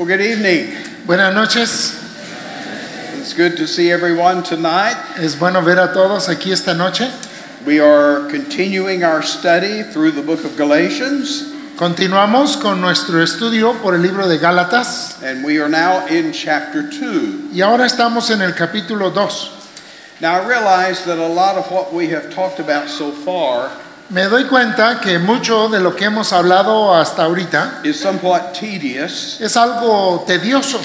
Well, good evening. Buenas noches, It's good to see everyone tonight. es bueno ver a todos aquí esta noche. We are continuing our study through the book of Galatians, Continuamos con nuestro estudio por el libro de Gálatas and we are now in chapter 2. y ahora estamos en el capítulo 2. Now, I realize that a lot of what we have talked about so far Me doy cuenta que mucho de lo que hemos hablado hasta ahorita is somewhat tedious es algo tedioso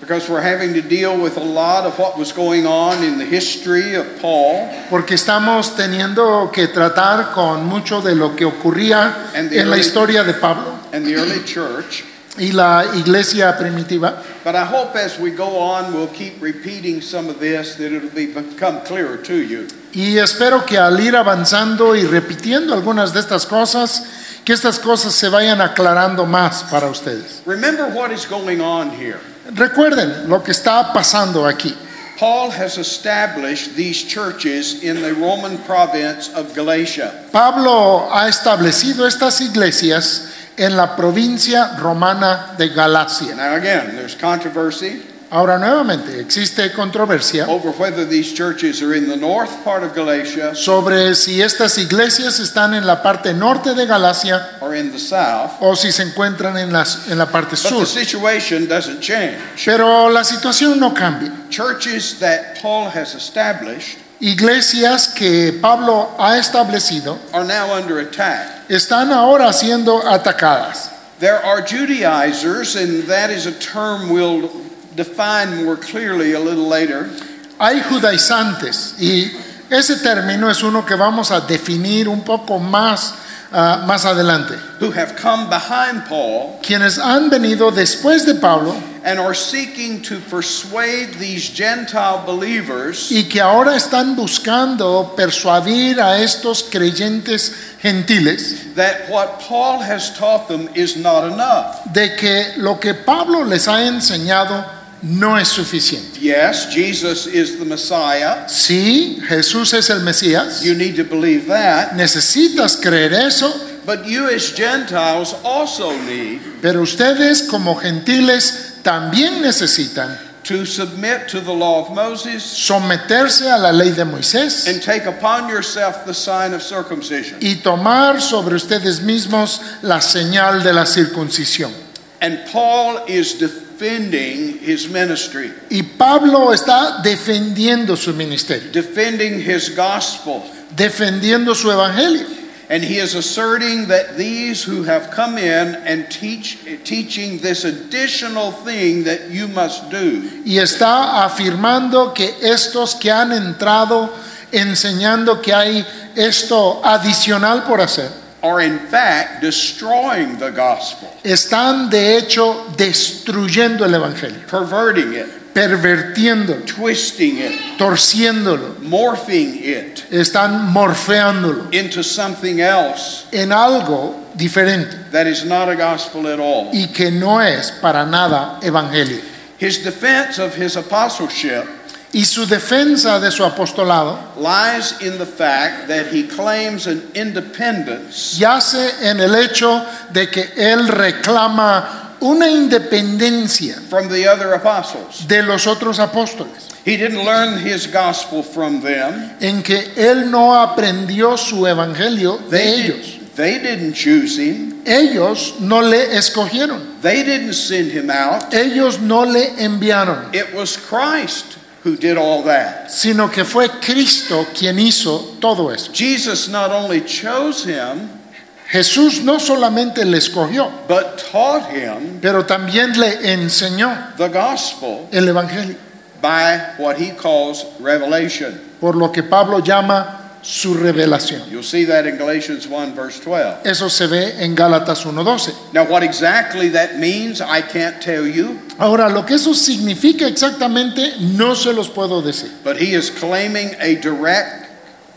because we're having to deal with a lot of what was going on in the history of Paul porque estamos teniendo que tratar con mucho de lo que ocurría en la early- historia de Pablo and the early church. Y la iglesia primitiva. But I hope as we go on, we'll keep repeating some of this, that it'll be, become clearer to you. Y espero que al ir avanzando y repitiendo algunas de estas cosas, que estas cosas se vayan aclarando más para ustedes. Remember what is going on here. Recuerden lo que está pasando aquí. Paul has established these churches in the Roman province of Galatia. Pablo ha establecido estas iglesias en la provincia romana de Galacia. Now, again, there's controversy Ahora nuevamente existe controversia over whether these churches are in the north part of Galatia sobre si estas iglesias están en la parte norte de Galacia or in the south. o si se encuentran en, las- en la parte But the sur. situation doesn't change. Pero la situación no cambia. Churches that Paul has established Iglesias que Pablo ha establecido are now under attack. están ahora siendo atacadas. There are Judaizers, and that is a term we'll define more clearly a little later, Hay judaizantes y ese término es uno que vamos a definir un poco más, ah, más adelante. who have come behind Paul Quienes han venido después de Pablo and are seeking to persuade these Gentile believers y que ahora están buscando persuadir a estos creyentes gentiles that what Paul has taught them is not enough. de que lo que Pablo les ha enseñado no es suficiente. Yes, Jesus is the Messiah. Sí, Jesús es el Mesías. You need to believe that. Necesitas creer eso, But you, as Gentiles, also need pero ustedes como gentiles también necesitan to submit to the law of Moses someterse a la ley de Moisés and take upon yourself the sign of circumcision. y tomar sobre ustedes mismos la señal de la circuncisión. And Paul is defending his ministry, Y Pablo está defendiendo su ministerio, defending his gospel. defendiendo su evangelio. And he is asserting that these who have come in and teach teaching this additional thing that you must do. Y está afirmando que estos que han entrado enseñando que hay esto adicional por hacer, are in fact destroying the gospel, están de hecho destruyendo el evangelio, perverting it, pervertiéndolo, twisting it, torciéndolo, morphing it están morfeándolo into something else en algo diferente that is not a gospel at all. y que no es para nada evangelio. His defense of his apostleship Y su defensa de su apostolado lies in the fact that he claims an independence yace en el hecho de que él reclama una independencia from the other apostles. de los otros apóstoles, He didn't learn his gospel from them. en que él no aprendió su evangelio de They, ellos. did, they didn't choose him. Ellos no le escogieron, They didn't send him out. ellos no le enviaron, It was Christ who did all that. sino que fue Cristo quien hizo todo eso. Jesus not only chose him, Jesús no solamente le escogió, but taught him pero también le enseñó the gospel el evangelio, by what he calls revelation. por lo que Pablo llama su revelación. You'll see that in Galatians 1, verse 12. Eso se ve en Gálatas 1:12. Now, what exactly that means, I can't tell you, Ahora, lo que eso significa exactamente no se los puedo decir. but he is claiming a direct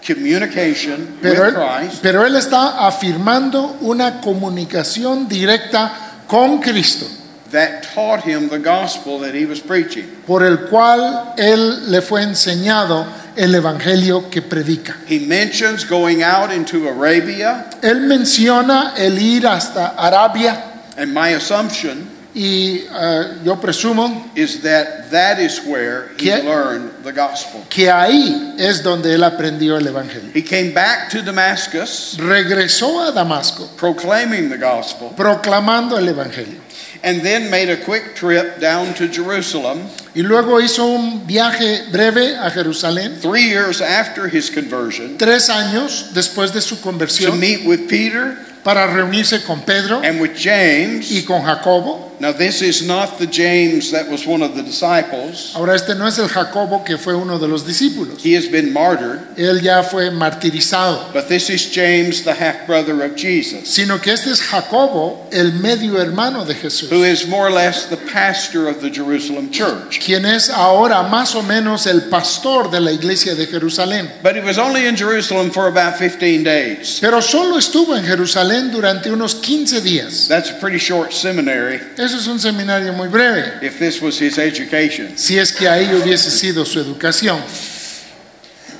communication Pero with él, Christ pero él está afirmando una comunicación directa con Cristo, that taught him the gospel that he was preaching. por el cual él le fue enseñado el evangelio que predica. He mentions going out into Arabia, Él menciona el ir hasta Arabia and my assumption Y eh, yo presumo is that that is where he ¿Qué? learned the gospel. que ahí es donde él aprendió el Evangelio. He came back to Damascus Regresó a Damasco proclaiming the gospel proclamando el Evangelio. and then made a quick trip down to Jerusalem Y luego hizo un viaje breve a Jerusalén, three years after his conversion tres años después de su to conversión, meet with Peter para reunirse con Pedro and with James. y con Jacobo. Now, this is not the James that was one of the disciples. Ahora este no es el Jacobo que fue uno de los discípulos. He has been martyred, Él ya fue martirizado. but this is James, the half brother of Jesus, Sino que este es Jacobo, el medio hermano de Jesús. who is more or less the pastor of the Jerusalem church. quien es ahora más o menos el pastor de la iglesia de Jerusalén. But he was only in Jerusalem for about 15 days. Pero solo estuvo en Jerusalén durante unos 15 días. That's a pretty short seminary Eso es un seminario muy breve, if this was his education. si es que ahí hubiese sido su educación.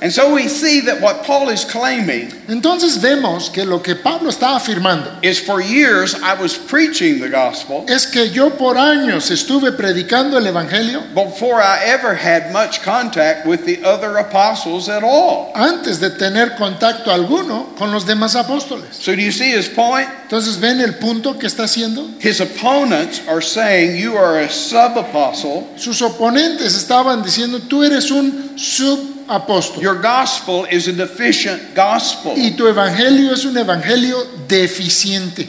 And so we see that what Paul is claiming Entonces vemos que lo que Pablo está afirmando is for years I was preaching the gospel es que yo por años estuve predicando el Evangelio before I ever had much contact with the other apostles at all. antes de tener contacto alguno con los demás apóstoles. So do you see his point? Entonces ven el punto que está haciendo. His opponents are saying you are a sub apostle. Sus oponentes estaban diciendo, tú eres un Your gospel is a deficient gospel. Y tu evangelio es un evangelio deficiente.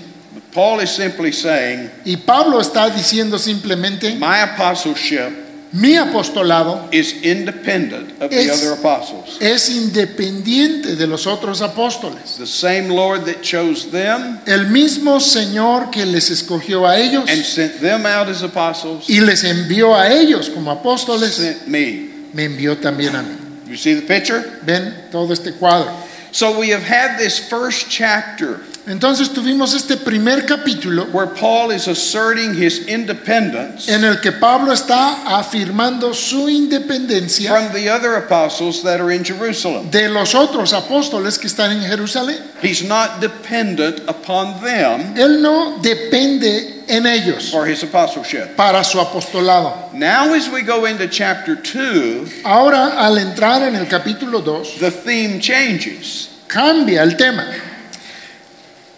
Paul is simply saying Y Pablo está diciendo simplemente, my apostleship mi apostolado is independent of the Es- other apostles. es independiente de los otros apóstoles. The same Lord that chose them El mismo Señor que les escogió a ellos and sent them out as apostles y les envió a ellos como apóstoles, sent me. me envió también a mí. You see the picture? Ven todo este cuadro. So we have had this first chapter Entonces tuvimos este primer capítulo where Paul is asserting his independence en el que Pablo está afirmando su independencia from the other apostles that are in Jerusalem. de los otros apóstoles que están en Jerusalén. He's not dependent upon them Él no depende en ellos for his apostleship. para su apostolado. Now, as we go into chapter 2, Ahora, al entrar en el capítulo 2, the theme changes. cambia el tema.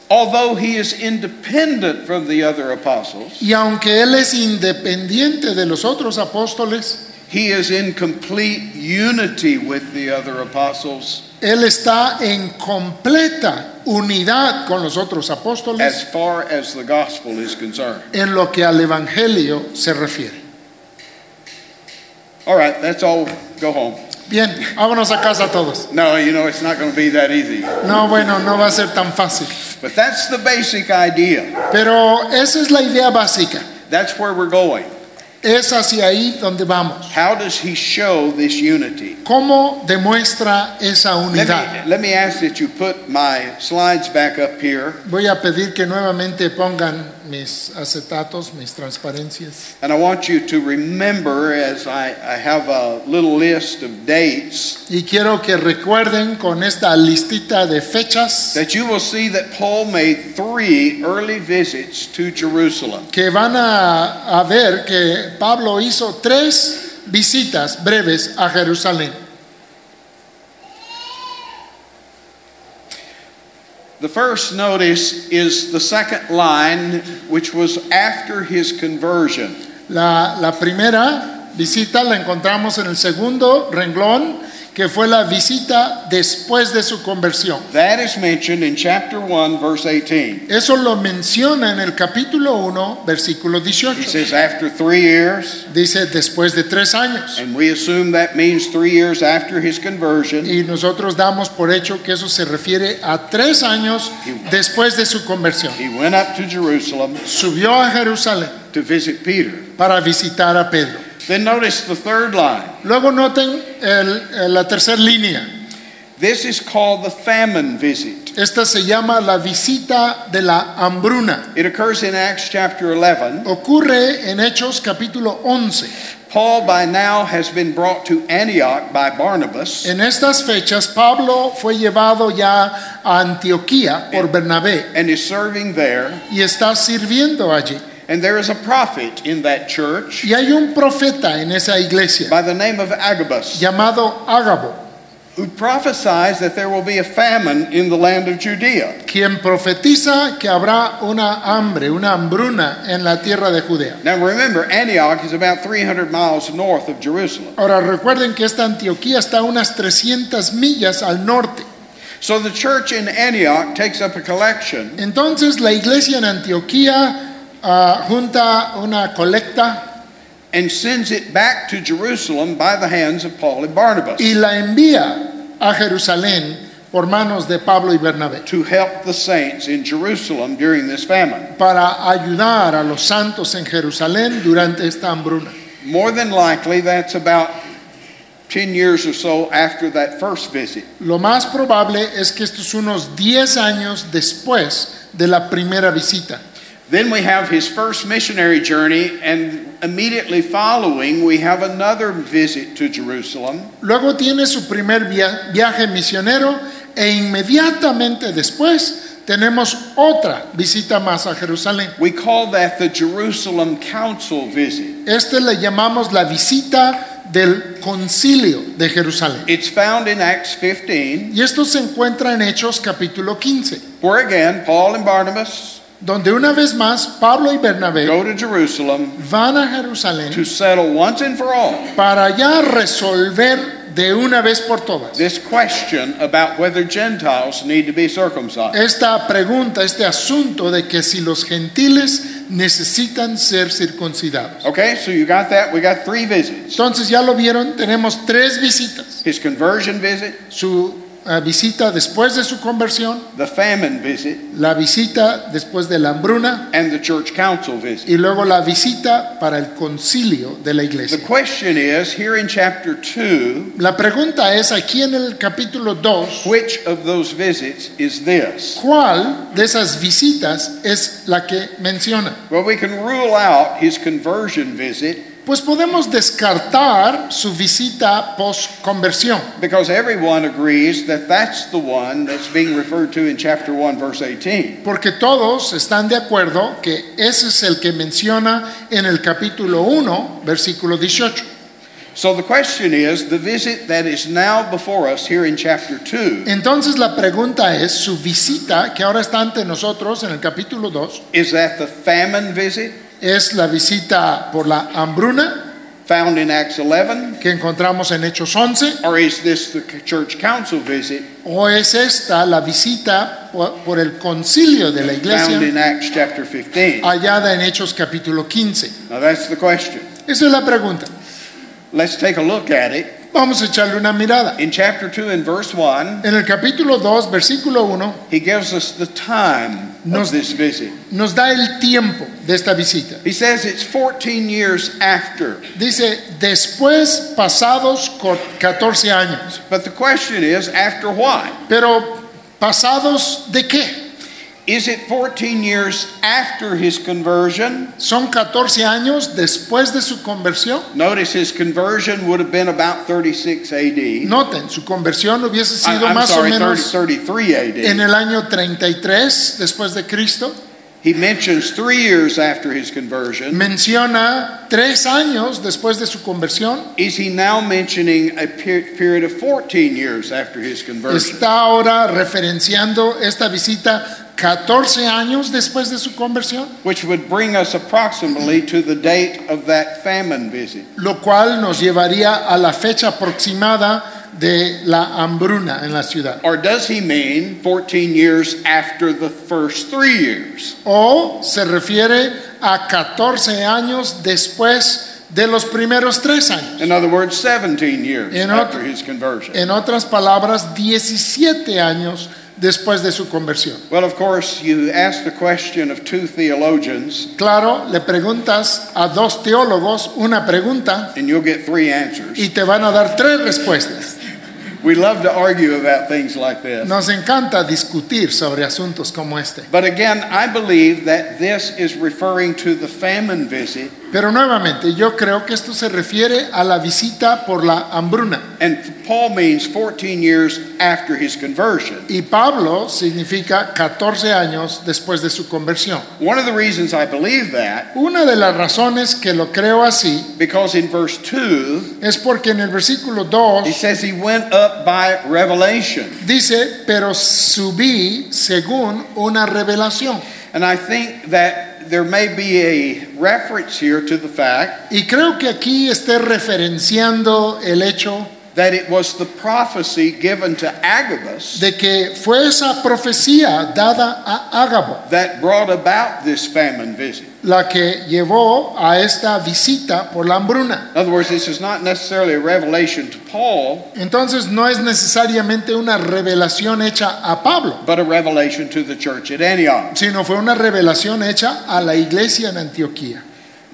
Although he is independent from the other apostles, Y aunque Él es independiente de los otros apóstoles, he is in complete unity with the other apostles Él está en completa unidad con los otros apóstoles as far as the gospel is concerned. en lo que al Evangelio se refiere. All right, that's all. Go home. Bien, vámonos a casa todos. No, you know, it's not going to be that easy. No, bueno, no va a ser tan fácil. But that's the basic idea. Pero esa es la idea básica. That's where we're going. Es hacia ahí donde vamos. How does he show this unity? ¿Cómo demuestra esa Let unidad? me, let me ask that you put my slides back up here. Voy a pedir que nuevamente pongan mis acetatos, mis transparencias. And I want you to remember as I, I have a little list of dates Y quiero que recuerden con esta listita de fechas that you will see that Paul made three early visits to Jerusalem. que van a, a ver que Pablo hizo tres visitas breves a Jerusalén. The first notice is the second line, which was after his conversion. La, la primera visita la encontramos en el segundo renglón, que fue la visita después de su conversión. That is mentioned in chapter 1, verse 18. Eso lo menciona en el capítulo 1, versículo He 18. says, after three years, Dice después de tres años. and we assume that means three years after his conversion. Y nosotros damos por hecho que eso se refiere a tres años después de su conversión. He went up to Jerusalem Subió a Jerusalén to visit Peter. para visitar a Pedro. Then notice the third line. Luego noten el- la tercera línea. This is called the famine visit. Esta se llama la visita de la hambruna. It occurs in Acts chapter 11. Ocurre en Hechos capítulo 11. Paul by now has been brought to Antioch by Barnabas. En estas fechas Pablo fue llevado ya a Antioquía por Bernabé and is serving there. y está sirviendo allí. And there is a prophet in that church Y hay un profeta en esa iglesia by the name of Agabus llamado Ágabo, who prophesies that there will be a famine in the land of Judea. quien profetiza que habrá una hambre, una hambruna en la tierra de Judea. Now remember, Antioch is about 300 miles north of Jerusalem. Ahora recuerden que esta Antioquía está a unas 300 millas al norte. So the church in Antioch takes up a collection Entonces la iglesia en Antioquía ah, junta una colecta and sends it back to Jerusalem by the hands of Paul and Barnabas y la envía a Jerusalén por manos de Pablo y Bernabé to help the saints in Jerusalem during this famine. para ayudar a los santos en Jerusalén durante esta hambruna. More than likely, that's about 10 years or so after that first visit. Lo más probable es que estos unos 10 años después de la primera visita. Then we have his first missionary journey, and immediately following, we have another visit to Jerusalem. Luego tiene su primer via- viaje misionero e inmediatamente después tenemos otra visita más a Jerusalén. We call that the Jerusalem Council visit. Este le llamamos la visita del concilio de Jerusalén. It's found in Acts 15, Y esto se encuentra en Hechos capítulo 15, where again, Paul and Barnabas donde una vez más Pablo y Bernabé go to Jerusalem van a Jerusalén to settle once and for all para ya resolver de una vez por todas this question about whether Gentiles need to be circumcised. esta pregunta, este asunto de que si los gentiles necesitan ser circuncidados. Okay, so you got that? We got three visits Entonces ya lo vieron, tenemos tres visitas. his conversion visit, Su visita después de su conversión, the famine visit, la visita después de la hambruna and the church council visit. y luego la visita para el concilio de la The iglesia. question is here in chapter 2, La pregunta es aquí en el capítulo 2, which of those visits is this? ¿cuál de esas visitas es la que menciona? Well, we can rule out his conversion visit Pues podemos descartar su visita post conversión, because everyone agrees that that's the one that's being referred to in chapter 1, verse 18. porque todos están de acuerdo que ese es el que menciona en el capítulo 1, versículo 18. So the question is the visit that is now before us here in chapter 2, Entonces la pregunta es, su visita que ahora está ante nosotros en el capítulo 2, is that the famine visit es la visita por la hambruna found in Acts 11, que encontramos en Hechos 11, or is this the church council visit o es esta la visita por, por el concilio de la found iglesia in Acts chapter 15? hallada en Hechos capítulo 15. Now that's the question. Esa es la pregunta. Let's take a look at it. Vamos a echarle una mirada. In chapter 2 and verse 1, En el capítulo 2, versículo 1, he gives us the time Nos- of this visit. nos da el tiempo de esta visita. He says it's 14 years after. Dice, después pasados cor- 14 años. But the question is, after what? Pero pasados de qué? Is it 14 years after his conversion? Son 14 años después de su conversión. Notice his conversion would have been about 36 AD. Noten, su conversión hubiese sido más sorry, o 30, menos 33 en el año 33 después de Cristo. He mentions three years after his conversion. Menciona tres años después de su conversión. Is he now mentioning a per- period of 14 years after his conversion? Está ahora referenciando esta visita 14 años después de su conversión, Which would bring us approximately to the date of that famine visit. lo cual nos llevaría a la fecha aproximada de la hambruna en la ciudad. Or does he mean 14 years after the first three years? O se refiere a 14 años después de los primeros tres años. In other words, 17 years after his conversion. En otras palabras, 17 años después de su conversión. Well, of course, you ask the question of two theologians, Claro, le preguntas a dos teólogos una pregunta and you'll get three answers. y te van a dar tres respuestas. We love to argue about things like this. Nos encanta discutir sobre asuntos como este. But again, I believe that this is referring to the famine visit, Pero nuevamente, yo creo que esto se refiere a la visita por la hambruna. and Paul means 14 years after his conversion. Y Pablo significa 14 años después de su conversión. One of the reasons I believe that, Una de las razones que lo creo así because in verse 2, es porque en el versículo he 2 says he went up by revelation. dice, pero subí según una revelación. And I think that there may be a reference here to the fact Y creo que aquí esté referenciando el hecho that it was the prophecy given to Agabus de que fue esa profecía dada a Ágabo that brought about this famine visit. la que llevó a esta visita por la hambruna. In other words, this is not necessarily a revelation to Paul, Entonces no es necesariamente una revelación hecha a Pablo, but a revelation to the church at Antioch. sino fue una revelación hecha a la iglesia en Antioquía.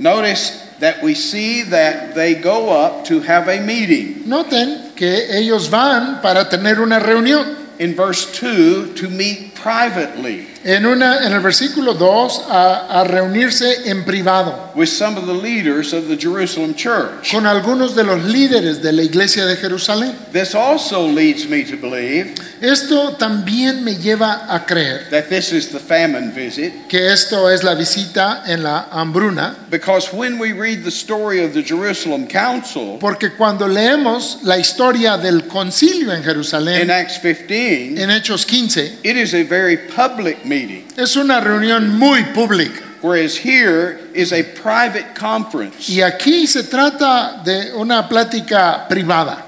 Notice that we see that they go up to have a meeting. Noten que ellos van para tener una reunión. In verse 2, to meet privately En, una, en el versículo 2, a, a reunirse en privado with some of the leaders of the Jerusalem church. con algunos de los líderes de la iglesia de Jerusalén. This also leads me to believe Esto también me lleva a creer that this is the famine visit que esto es la visita en la hambruna, because when we read the story of the Jerusalem council porque cuando leemos la historia del concilio en in Jerusalén, Acts 15, en Hechos 15, it is a very public meeting, es una reunión muy pública. whereas here is a private conference. Y aquí se trata de una plática privada.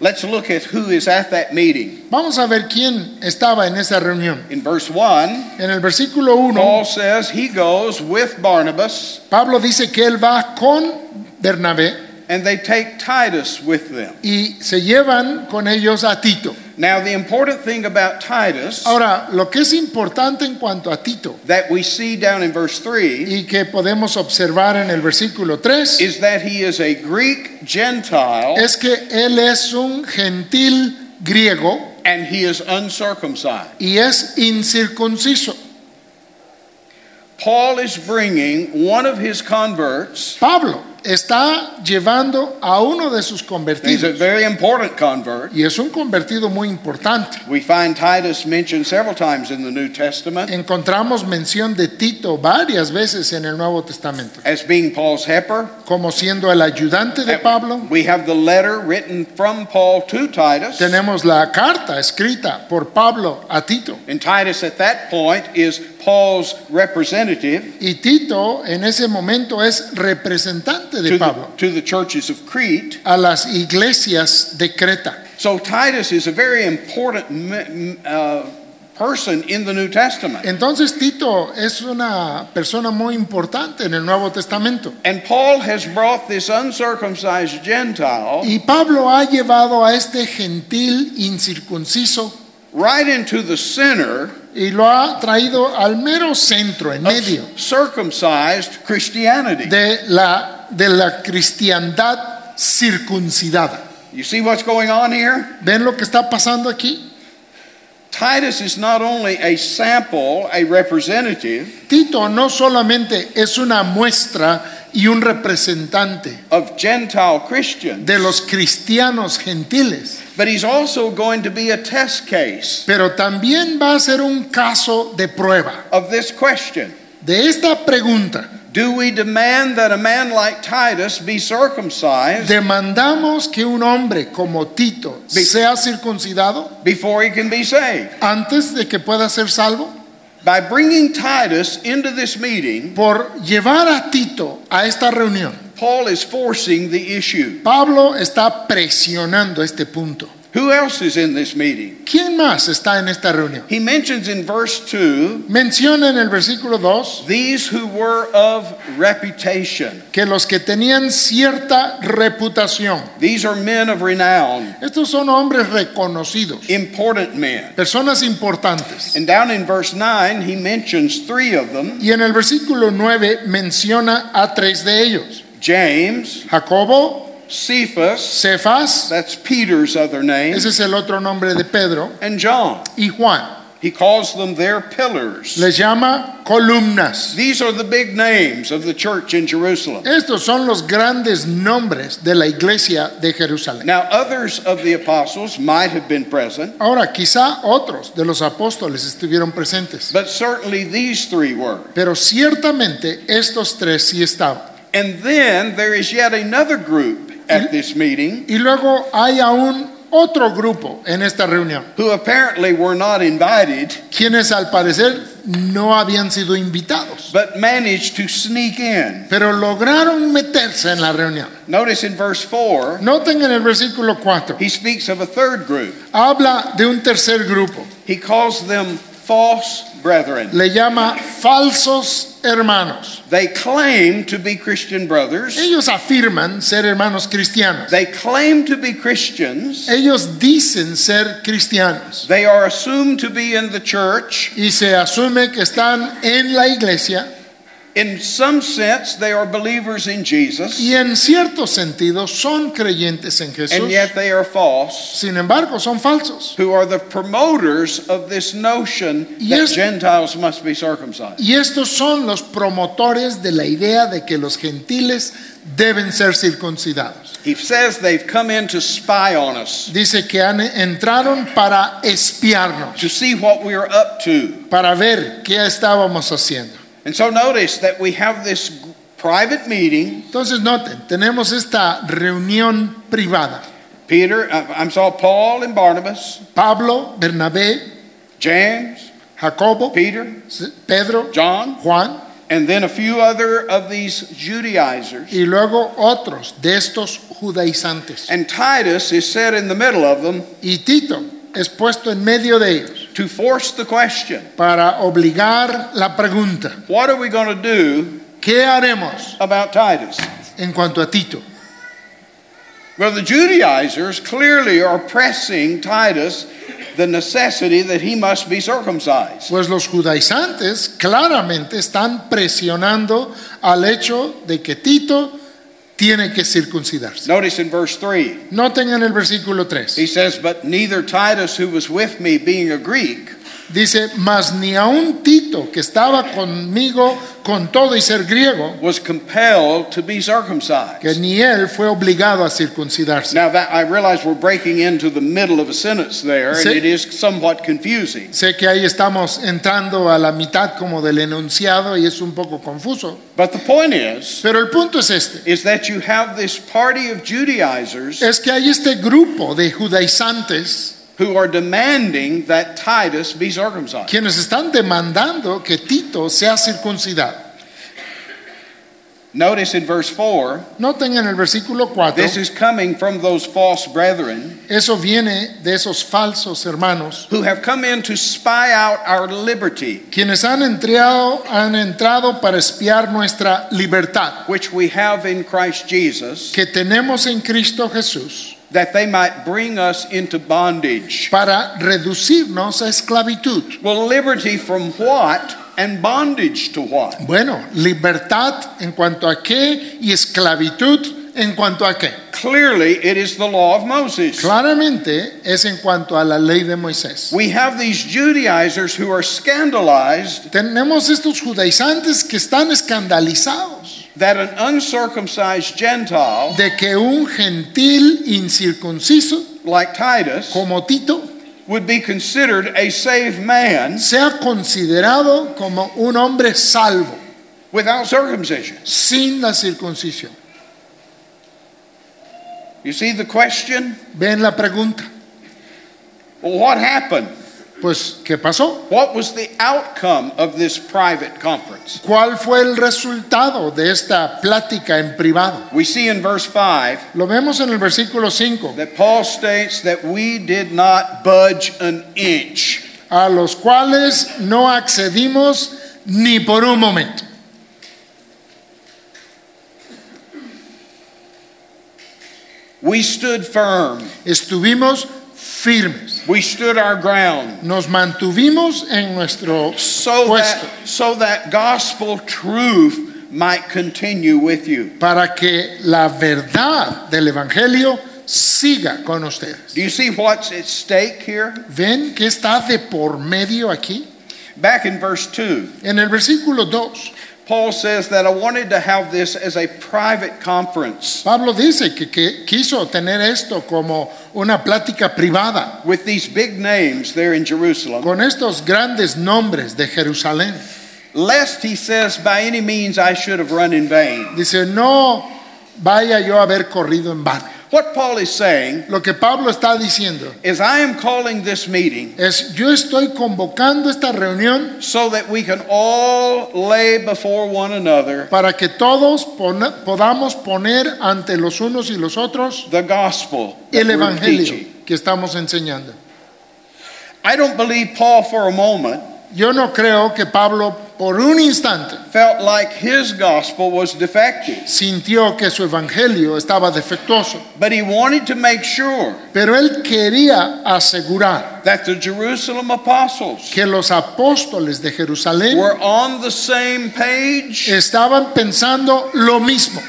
Let's look at who is at that meeting. Vamos a ver quién estaba en esa reunión. In verse 1, En el versículo 1, Paul says he goes with Barnabas Pablo dice que él va con Bernabé and they take Titus with them. y se llevan con ellos a Tito. Now, the important thing about Titus Ahora, lo que es importante en cuanto a Tito that we see down in verse 3 y que podemos observar en el versículo 3 is that he is a Greek Gentile es que él es un gentil griego and he is uncircumcised. y es incircunciso. Paul is bringing one of his converts. Pablo está llevando a uno de sus He's a convertidos very important convert. y es un convertido muy importante. We find Titus mentioned several times in the New Testament Encontramos mención de Tito varias veces en el Nuevo Testamento, as being Paul's helper. como siendo el ayudante de Pablo. We have the letter written from Paul to Titus. Tenemos la carta escrita por Pablo a Tito. And Titus at that point is Paul's representative Y Tito en ese momento es representante de to the, Pablo to the churches of Crete. a las iglesias de Creta. So Titus is a very important uh, person in the New Testament. Entonces Tito es una persona muy importante en el Nuevo Testamento. And Paul has brought this uncircumcised Gentile Y Pablo ha llevado a este gentil incircunciso right into the center y lo ha traído al mero centro, en medio circumcised Christianity. de la, de la cristiandad circuncidada. You see what's going on here? ¿Ven lo que está pasando aquí? Titus is not only a sample, a representative Tito no solamente es una muestra y un representante of Gentile Christians, de los cristianos gentiles, but he's also going to be a test case pero también va a ser un caso de prueba of this question. de esta pregunta. Do we demand that a man like Titus be circumcised ¿Demandamos que un hombre como Tito Be- sea circuncidado before he can be saved? antes de que pueda ser salvo? By bringing Titus into this meeting, Por llevar a Tito a esta reunión, Paul is forcing the issue. Pablo está presionando este punto. Who else is in this meeting? ¿Quién más está en esta reunión? He mentions in verse 2 Menciona en el versículo 2 these who were of reputation. que los que tenían cierta reputación, These are men of renown, estos son hombres reconocidos, important men. personas importantes. And down in verse 9, he mentions three of them Y en el versículo 9 menciona a tres de ellos, James, Jacobo, Cephas, Cefas, that's Peter's other name, ese es el otro nombre de Pedro, and John. y Juan. He calls them their pillars. Les llama columnas. These are the big names of the church in Jerusalem. Estos son los grandes nombres de la iglesia de Jerusalén. Now, others of the apostles might have been present, Ahora, quizá otros de los apóstoles estuvieron presentes, but certainly these three were. pero ciertamente estos tres sí estaban. And then there is yet another group at this meeting Y luego hay aún otro grupo en esta reunión, who apparently were not invited, quienes al parecer no habían sido invitados, but managed to sneak in. pero lograron meterse en la reunión. Notice in verse 4, Noten en el versículo 4, he speaks of a third group. habla de un tercer grupo, He calls them false brethren. le llama falsos hermanos. They claim to be Christian brothers. Ellos afirman ser hermanos cristianos. They claim to be Christians. Ellos dicen ser cristianos They are assumed to be in the church. y se asume que están en la iglesia In some sense, they are believers in Jesus, y en cierto sentido son creyentes en Jesús. and yet they are false, Sin embargo, son falsos. who are the promoters of this notion that Gentiles must be circumcised. Y estos son los promotores de la idea de que los gentiles deben ser circuncidados. He says they've come in to spy on us, Dice que han, entraron para espiarnos, to see what we are up to. para ver qué estábamos haciendo. And so notice that we have this private meeting. Entonces noten, tenemos esta reunión privada. Peter, uh, I'm sorry, Paul and Barnabas, Pablo, Bernabé, James, Jacobo, Peter, Pedro, John, Juan and then a few other of these Judaizers. y luego otros de estos judaizantes. And Titus is set in the middle of them Y Tito es puesto en medio de ellos to force the question para obligar la pregunta, what are we going to do ¿qué haremos about Titus? en cuanto a Tito? Well, the Judaizers clearly are pressing Titus the necessity that he must be circumcised. Pues los judaizantes claramente están presionando al hecho de que Tito tiene que circuncidarse. Notice in verse 3, Noten en el versículo 3. he says, But neither Titus, who was with me, being a Greek, Dice, mas ni aun Tito, que estaba conmigo con todo y ser griego, was compelled to be circumcised. que ni él fue obligado a circuncidarse. Now that I realize we're breaking into the middle of a sentence there, and it is somewhat confusing. Sé que ahí estamos entrando a la mitad como del enunciado y es un poco confuso, But the point is, pero el punto es este, is that you have this party of Judaizers es que hay este grupo de judaizantes who are demanding that Titus be circumcised. quienes están demandando que Tito sea circuncidado. Notice in verse 4, Noten en el versículo 4, this is coming from those false brethren eso viene de esos falsos hermanos who have come in to spy out our liberty, quienes han entrado, han entrado para espiar nuestra libertad which we have in Christ Jesus, que tenemos en Cristo Jesús that they might bring us into bondage. para reducirnos a esclavitud. Well, liberty from what and bondage to what? Bueno, libertad en cuanto a qué y esclavitud en cuanto a qué. Clearly, it is the law of Moses. Claramente es en cuanto a la ley de Moisés. We have these Judaizers who are scandalized Tenemos estos judaizantes que están escandalizados that an uncircumcised Gentile de que un gentil incircunciso like Titus como Tito would be considered a saved man sea considerado como un hombre salvo without circumcision. sin la circuncisión. You see the question? ¿Ven la pregunta? Well, what happened? Pues, ¿qué pasó? What was the outcome of this private conference? ¿Cuál fue el resultado de esta plática en privado? We see in verse 5 Lo vemos en el versículo 5, that Paul states that we did not budge an inch. a los cuales no accedimos ni por un momento. We stood firm. Estuvimos firmes, We stood our ground. nos mantuvimos en nuestro so puesto that so that gospel truth might continue with you. para que la verdad del Evangelio siga con ustedes. Do you see what's at stake here? ¿Ven que está de por medio aquí? Back in verse 2, En el versículo 2, Paul says that I wanted to have this as a private conference Pablo dice que, que quiso tener esto como una plática privada with these big names there in Jerusalem, con estos grandes nombres de Jerusalén. lest he says by any means I should have run in vain. Dice, no vaya yo a haber corrido en vano. What Paul is saying Lo que Pablo está diciendo is I am calling this meeting es, yo estoy convocando esta reunión so that we can all lay before one another para que todos pona- podamos poner ante los unos y los otros the gospel that el we're Evangelio teaching. que estamos enseñando. I don't believe Paul for a moment Yo no creo que Pablo por un instante felt like his gospel was defective, sintió que su evangelio estaba defectuoso, but he wanted to make sure pero él quería asegurar that the Jerusalem apostles que los apóstoles de Jerusalén were on the same page. estaban pensando lo mismo.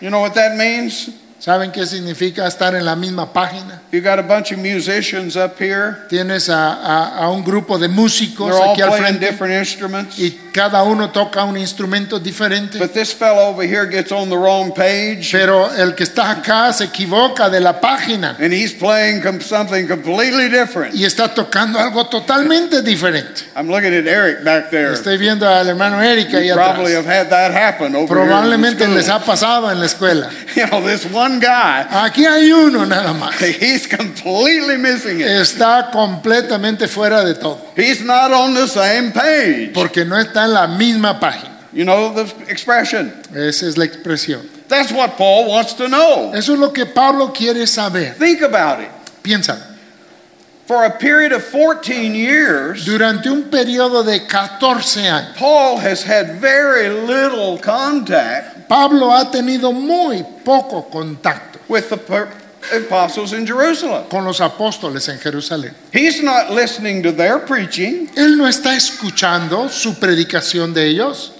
You know what that means? ¿Saben qué significa estar en la misma página? You got a bunch of musicians up here. Tienes a, a- a un grupo de músicos They're all aquí al playing frente different instruments. y cada uno toca un instrumento diferente, But this fellow over here gets on the wrong page pero el que está acá se equivoca de la página and he's playing something completely different. y está tocando algo totalmente diferente. I'm looking at Eric back there. Estoy viendo al hermano Erika ahí You probably atrás. have had that happen over Probablemente here. in the les ha pasado en la escuela. You know, this one guy, Aquí hay uno nada más. he's completely missing it. Está completamente fuera de todo, He's not on the same page. porque no está en la misma página. You know the expression. Esa es la expresión. That's what Paul wants to know. Eso es lo que Pablo quiere saber. Think about it. Piensa, For a period of 14 years, durante un periodo de 14 años, Paul has had very little contact Pablo ha tenido muy poco contacto with the per- apostles in Jerusalem. con los apóstoles en Jerusalén. He's not listening to their preaching, Él no está escuchando su predicación de ellos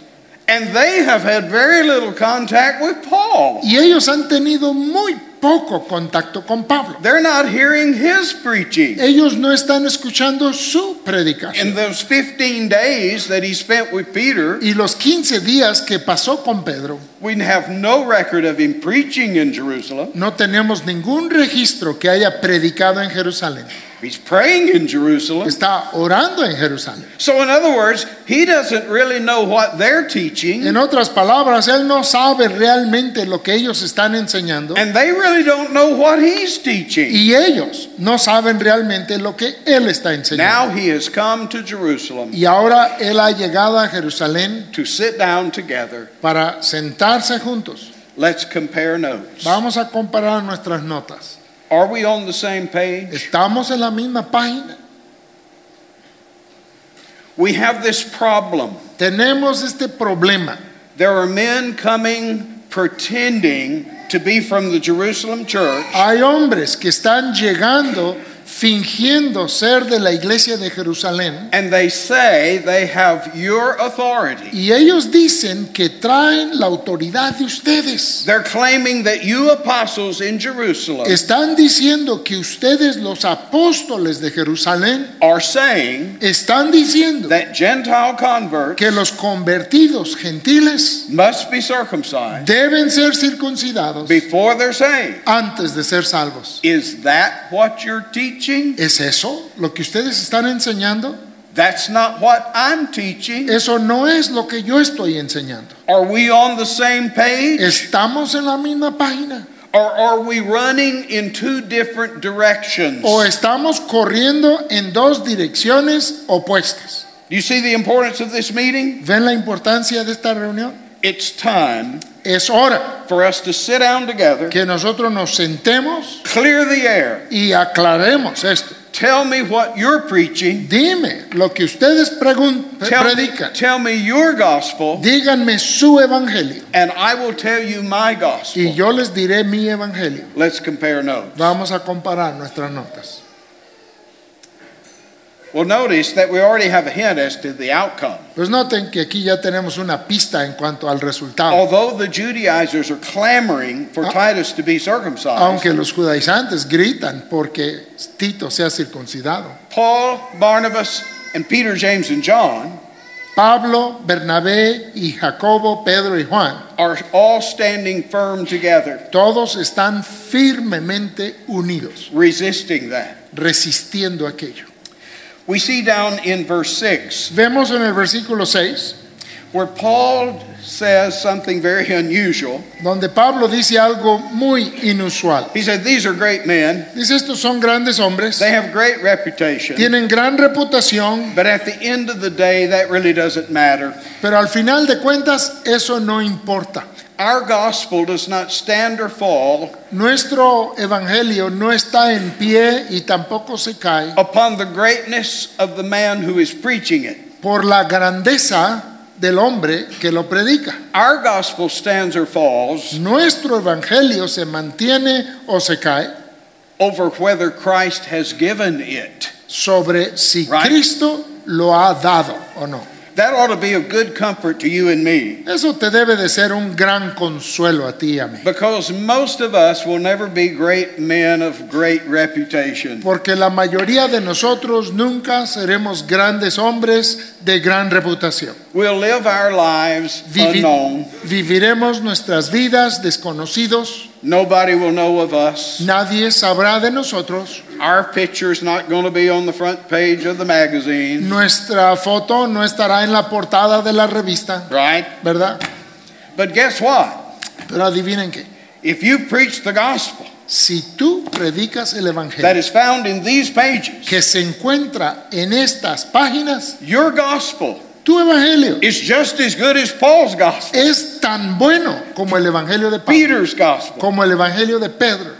and they have had very little contact with Paul. y ellos han tenido muy poco contacto con Pablo. They're not hearing his preaching. Ellos no están escuchando su In predicación. those 15 days that he spent with Peter, Y los 15 días que pasó con Pedro, we have no record of him preaching in Jerusalem. no tenemos ningún registro que haya predicado en Jerusalén. He's praying in Jerusalem. Está orando en Jerusalén. So, in other words, he doesn't really know what they're teaching, En otras palabras, él no sabe realmente lo que ellos están enseñando and they really don't know what he's teaching. y ellos no saben realmente lo que él está enseñando. Now he has come to Jerusalem Y ahora él ha llegado a Jerusalén to sit down together. para sentarse juntos. Let's compare notes. Vamos a comparar nuestras notas. Are we on the same page? ¿Estamos en la misma página? We have this problem. Tenemos este problema. There are men coming pretending to be from the Jerusalem church, Hay hombres que están llegando fingiendo ser de la iglesia de Jerusalén and they say they have your authority. y ellos dicen que traen la autoridad de ustedes. They're claiming that you apostles in Jerusalem Están diciendo que ustedes los apóstoles de Jerusalén are saying están diciendo that Gentile converts que los convertidos gentiles must be circumcised deben ser circuncidados before they're saved. antes de ser salvos. Is that what you're teaching? ¿Es eso lo que ustedes están enseñando? That's not what I'm teaching. Eso no es lo que yo estoy enseñando. Are we on the same page? ¿Estamos en la misma página? Or are we running in two different directions? ¿O estamos corriendo en dos direcciones opuestas? Do you see the importance of this meeting? ¿Ven la importancia de esta reunión? It's time Es hora for us to sit down together, que nosotros nos sentemos clear the air. y aclaremos esto. Tell me what you're preaching. Dime lo que ustedes Tell me, predican. tell me your gospel, Díganme su evangelio and I will tell you my y gospel. yo les diré mi evangelio. Let's compare notes. Vamos a comparar nuestras notas. Well, notice that we already have a hint as to the outcome. Pues noten que aquí ya tenemos una pista en cuanto al resultado. Although the Judaizers are clamoring for Titus to be circumcised, Aunque los judaizantes gritan porque Tito sea circuncidado. Paul, Barnabas, and Peter, James, and John Pablo, Bernabé y Jacobo, Pedro y Juan, are all standing firm together, todos están firmemente unidos, resisting that. resistiendo aquello. We see down in verse 6 Vemos en el versículo 6, where Paul says something very unusual. donde Pablo dice algo muy inusual. He said, These are great men, Dice, estos son grandes hombres, they have great reputation, tienen gran reputación, but at the end of the day, that really doesn't matter. pero al final de cuentas eso no importa. Our gospel does not stand or fall Nuestro evangelio no está en pie y tampoco se cae upon the greatness of the man who is preaching it. por la grandeza del hombre que lo predica. Our gospel stands or falls Nuestro evangelio se mantiene o se cae over whether Christ has given it. sobre si Right. Cristo lo ha dado o no. That ought to be of good comfort to you and me Eso te debe de ser un gran consuelo a ti y a mí. because most of us will never be great men of great reputation. Porque la mayoría de nosotros nunca seremos grandes hombres de gran reputación. We'll live our lives Vivi- unknown. viviremos nuestras vidas desconocidos. Nobody will know of us. Nadie sabrá de nosotros. Our picture's not going to be on the front page of the magazine, Nuestra foto no estará en la portada de la revista, right? ¿verdad? But guess what? Pero adivinen qué. If you preach the gospel Si tú predicas el evangelio is found in these pages, que se encuentra en estas páginas, your gospel tu evangelio is just as good as Paul's gospel, es tan bueno como el evangelio de Pablo, Peter's gospel. como el evangelio de Pedro.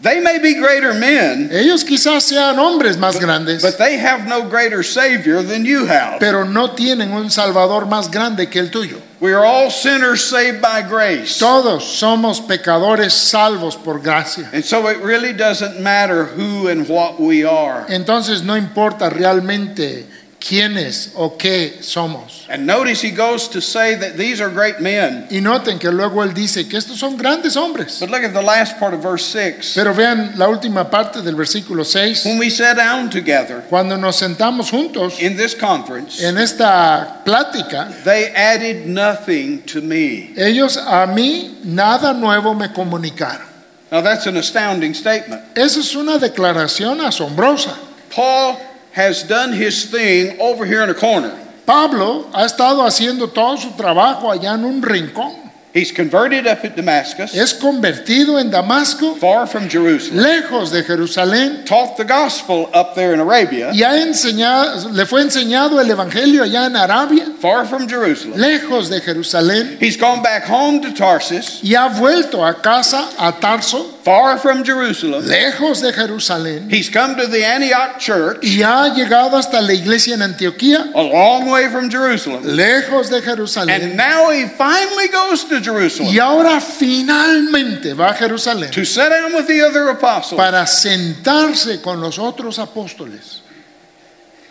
They may be greater men, Ellos quizás sean hombres más grandes, but they have no greater Savior than you have. pero no tienen un Salvador más grande que el tuyo. We are all sinners saved by grace. Todos somos pecadores salvos por gracia. And so it really doesn't matter who and what we are. Entonces no importa realmente quiénes o qué somos. And notice he goes to say that these are great men. Y noten que luego él dice que estos son grandes hombres. But look at the last part of verse 6. Pero vean la última parte del versículo 6. When we sat down together Cuando nos sentamos juntos in this conference, en esta plática, they added nothing to me. ellos a mí nada nuevo me comunicaron. Now that's an astounding statement. Eso es una declaración asombrosa. Paul has done his thing over here in a corner. Pablo ha estado haciendo todo su trabajo allá en un rincón. He's converted up at Damascus, Es convertido en Damasco, far from Jerusalem, lejos de Jerusalén, taught the gospel up there in Arabia, y ha enseñado, le fue enseñado el evangelio allá en Arabia, far from Jerusalem. lejos de Jerusalén, He's gone back home to Tarsus, y ha vuelto a casa a Tarso, far from Jerusalem. lejos de Jerusalén, He's come to the Antioch church, y ha llegado hasta la iglesia en Antioquía, a long way from Jerusalem. lejos de Jerusalén. And now he finally goes to y Jerusalem ahora finalmente va a Jerusalén to sit down with the other apostles. para sentarse con los otros apóstoles.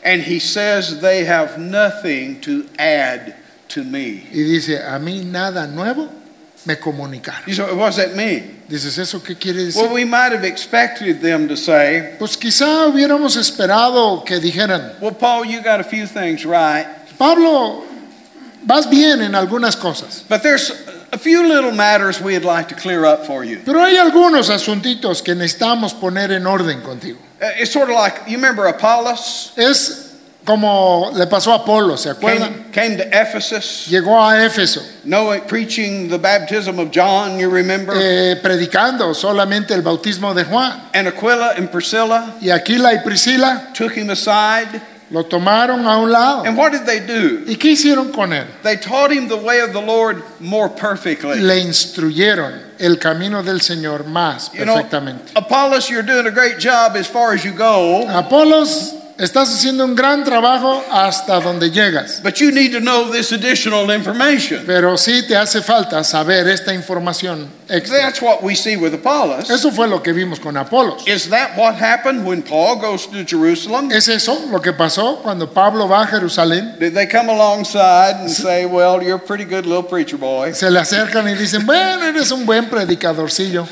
And he says they have nothing to add to me. Y dice, a mí nada nuevo me comunicaron. You say, what does that mean? Dices, ¿eso qué quiere decir? Well, we might have expected them to say, Pues quizá hubiéramos esperado que dijeran, well, Paul, you got a few things right, Pablo, vas bien en algunas cosas, but there's a few little matters we'd like to clear up for you. pero hay algunos asuntitos que necesitamos poner en orden contigo. Uh, It's sort of like, you remember Apollos Es como le pasó a Apolo, ¿se came, acuerdan? came to Ephesus, Llegó a Éfeso knowing, preaching the baptism of John, you remember? eh, predicando solamente el bautismo de Juan. And Aquila and Priscilla Y Aquila y Priscila took him aside. Lo tomaron a un lado. And what did they do? ¿Y qué hicieron con él? They taught him the way of the Lord more perfectly. Le instruyeron el camino del Señor más You know, perfectamente. Apollos, you're doing a great job as far as you go, Apolos, Estás haciendo un gran trabajo hasta donde llegas. But you need to know this additional information. Pero sí te hace falta saber esta información extra. That's what we see with Apollos. Eso fue lo que vimos con Apolos. Is that what happened when Paul goes to Jerusalem? ¿Es eso lo que pasó cuando Pablo va a Jerusalén? Did they come alongside and say, Well, you're a pretty good little preacher boy, Se le acercan y dicen, bueno, eres un buen predicadorcillo.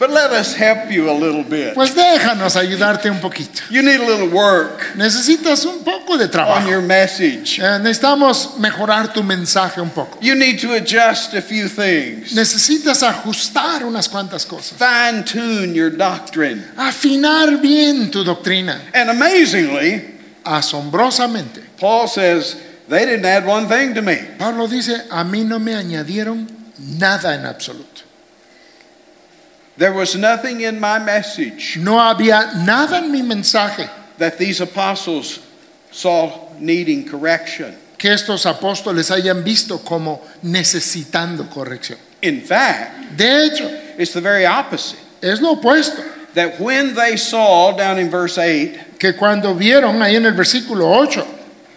But let us help you a little bit? Pues déjanos ayudarte un poquito. You need a little work Necesitas un poco de on trabajo. your message. Eh, necesitamos mejorar tu mensaje un poco. You need to adjust a few things, Necesitas ajustar unas cuantas cosas. fine tune your doctrine. Afinar bien tu doctrina. And amazingly, Asombrosamente. Paul says, They didn't add one thing to me. Pablo dice, a mí no me añadieron nada en absoluto. There was nothing in my message No había nada en mi mensaje that these apostles saw needing correction. que estos apóstoles hayan visto como necesitando corrección. In fact, De hecho, it's the very opposite. es lo opuesto, That when they saw, down in verse 8 que cuando vieron ahí en el versículo 8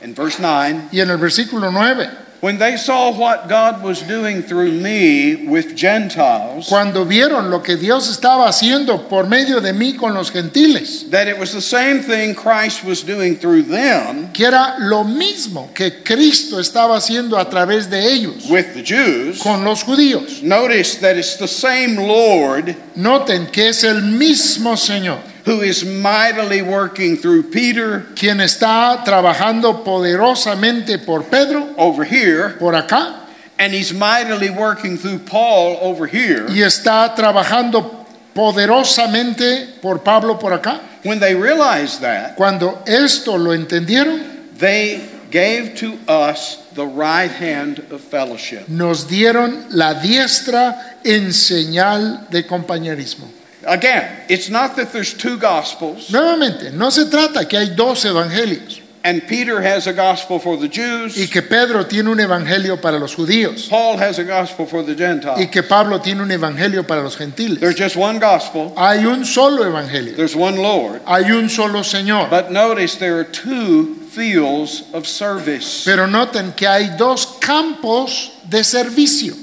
and verse 9, y en el versículo 9, when they saw what God was doing through me with Gentiles, cuando vieron lo que Dios estaba haciendo por medio de mí con los gentiles, that it was the same thing Christ was doing through them que era lo mismo que Cristo estaba haciendo a través de ellos with the Jews, con los judíos. notice that it's the same Lord Noten que es el mismo Señor who is mightily working through Peter quien está trabajando poderosamente por Pedro, over here, por acá, and he's mightily working through Paul over here. y está trabajando poderosamente por Pablo por acá. When they realized that, Cuando esto lo entendieron, they gave to us the right hand of fellowship. nos dieron la diestra en señal de compañerismo. Again, it's not that there's two gospels Nuevamente, no se trata que hay dos evangelios and Peter has a gospel for the Jews. y que Pedro tiene un evangelio para los judíos Paul has a gospel for the Gentiles. y que Pablo tiene un evangelio para los gentiles. There's just one gospel, Hay un solo evangelio, there's one Lord. hay un solo Señor. But notice there are two fields of service. Pero noten que hay dos campos de servicio.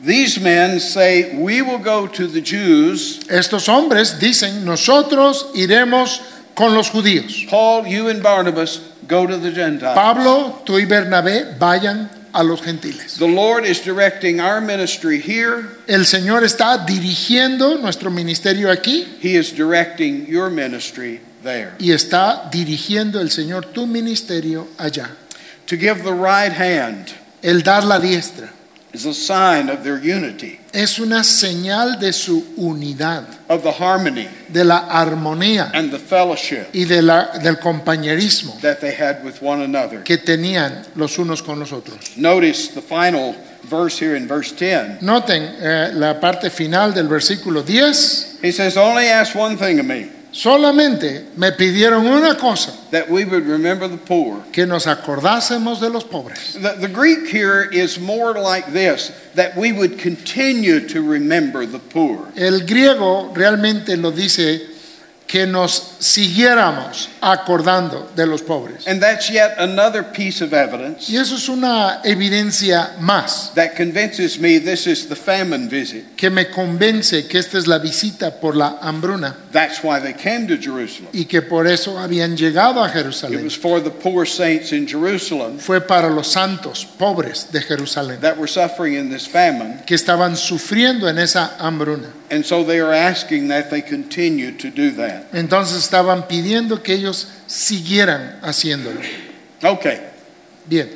These men say, We will go to the Jews. Estos hombres dicen, nosotros iremos con los judíos. Paul, you and Barnabas go to the Gentiles. Pablo, tú y Bernabé vayan a los gentiles. The Lord is directing our ministry here. El Señor está dirigiendo nuestro ministerio aquí He is directing your ministry there. y está dirigiendo el Señor tu ministerio allá. To give the right hand El dar la diestra is a sign of their unity, es una señal de su unidad, of the harmony de la armonía and the fellowship y de la, del compañerismo that they had with one another. que tenían los unos con los otros. Notice the final verse here in verse 10. Noten eh, la parte final del versículo 10. He says, Only ask one thing of me, Solamente me pidieron una cosa, that we would remember the poor. que nos acordásemos de los pobres. The, the Greek here is more like this that we would continue to remember the poor. El griego realmente lo dice que nos siguiéramos acordando de los pobres. And that's yet another piece of evidence Y eso es una evidencia más that convinces me this is the famine visit. que me convence que esta es la visita por la hambruna That's why they came to Jerusalem. y que por eso habían llegado a It Jerusalén. was for the poor saints in Jerusalem Fue para los santos pobres de Jerusalén that were suffering in this famine. que estaban sufriendo en esa hambruna. And so they are asking that they continue to do that. Entonces estaban pidiendo que ellos siguieran haciéndolo. Okay, Bien,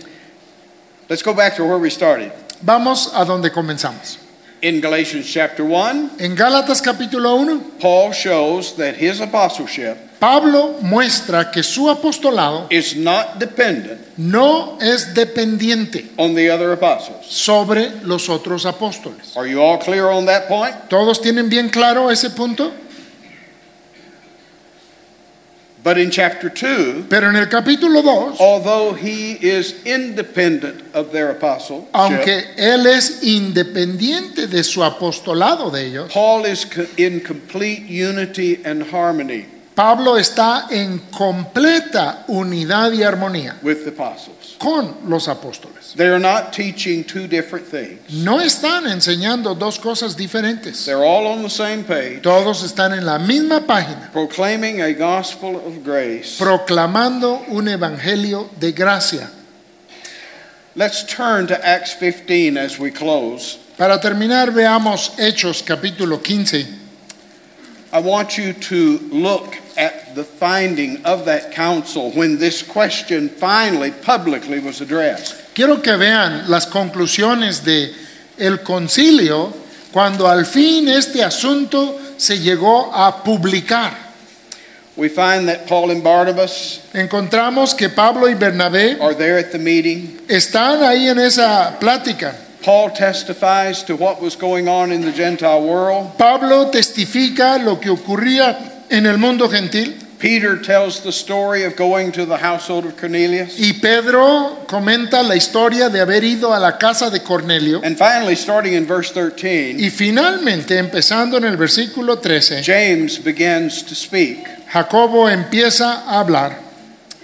let's go back to where we started. vamos a donde comenzamos. In Galatians chapter 1, En Gálatas capítulo 1, Paul shows that his apostleship Pablo muestra que su apostolado is not dependent no es dependiente on the other apostles. sobre los otros apóstoles. Are you all clear on that point? ¿Todos tienen bien claro ese punto? But in chapter 2, Pero en el capítulo 2, although he is independent of their apostle, aunque él es independiente de su apostolado de ellos, Paul is in complete unity and harmony Pablo está en completa unidad y armonía with the apostles. con los apóstoles. They are not teaching two different things. No están enseñando dos cosas diferentes. They're all on the same page, Todos están en la misma página, proclaiming a gospel of grace. proclamando un evangelio de gracia. Let's turn to Acts 15 as we close. Para terminar, veamos Hechos capítulo 15. I want you to look at the finding of that council when this question finally publicly was addressed. Quiero que vean las conclusiones de el concilio cuando al fin este asunto se llegó a publicar. We find that Paul and Barnabas Encontramos que Pablo y Bernabé are there at the meeting. están ahí en esa plática. Paul testifies to what was going on in the Gentile world. Pablo testifica lo que ocurría en el mundo gentil Peter tells the story of going to the household of Cornelius. y Pedro comenta la historia de haber ido a la casa de Cornelio And finally, starting in verse 13, y finalmente empezando en el versículo 13, James begins to speak. Jacobo empieza a hablar.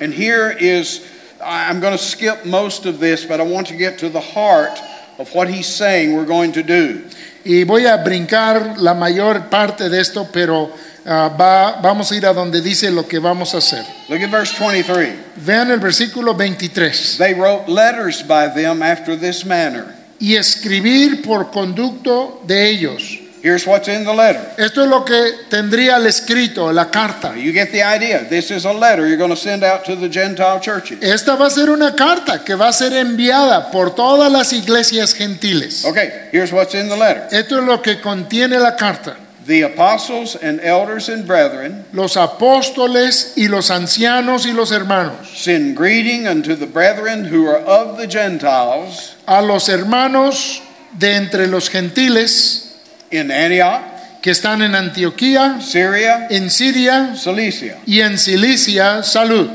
And here is, I'm going to skip most of this, but I want to get to the heart of what he's saying we're going to do. Y voy a brincar la mayor parte de esto, pero ah, va- vamos a ir a donde dice lo que vamos a hacer. Look at verse 23. Vean el versículo 23. They wrote letters by them after this manner. Y escribir por conducto de ellos. Here's what's in the letter. Esto es lo que tendría el escrito, la carta. You get the idea. This is a letter you're going to send out to the Gentile churches. Esta va a ser una carta que va a ser enviada por todas las iglesias gentiles. Okay, here's what's in the letter. Esto es lo que contiene la carta. The apostles and elders and brethren Los apóstoles y los ancianos y los hermanos. send greeting unto the brethren who are of the Gentiles A los hermanos de entre los gentiles in Antioch, que están en Antioquía, Syria, en Siria Cilicia. y en Cilicia, salud.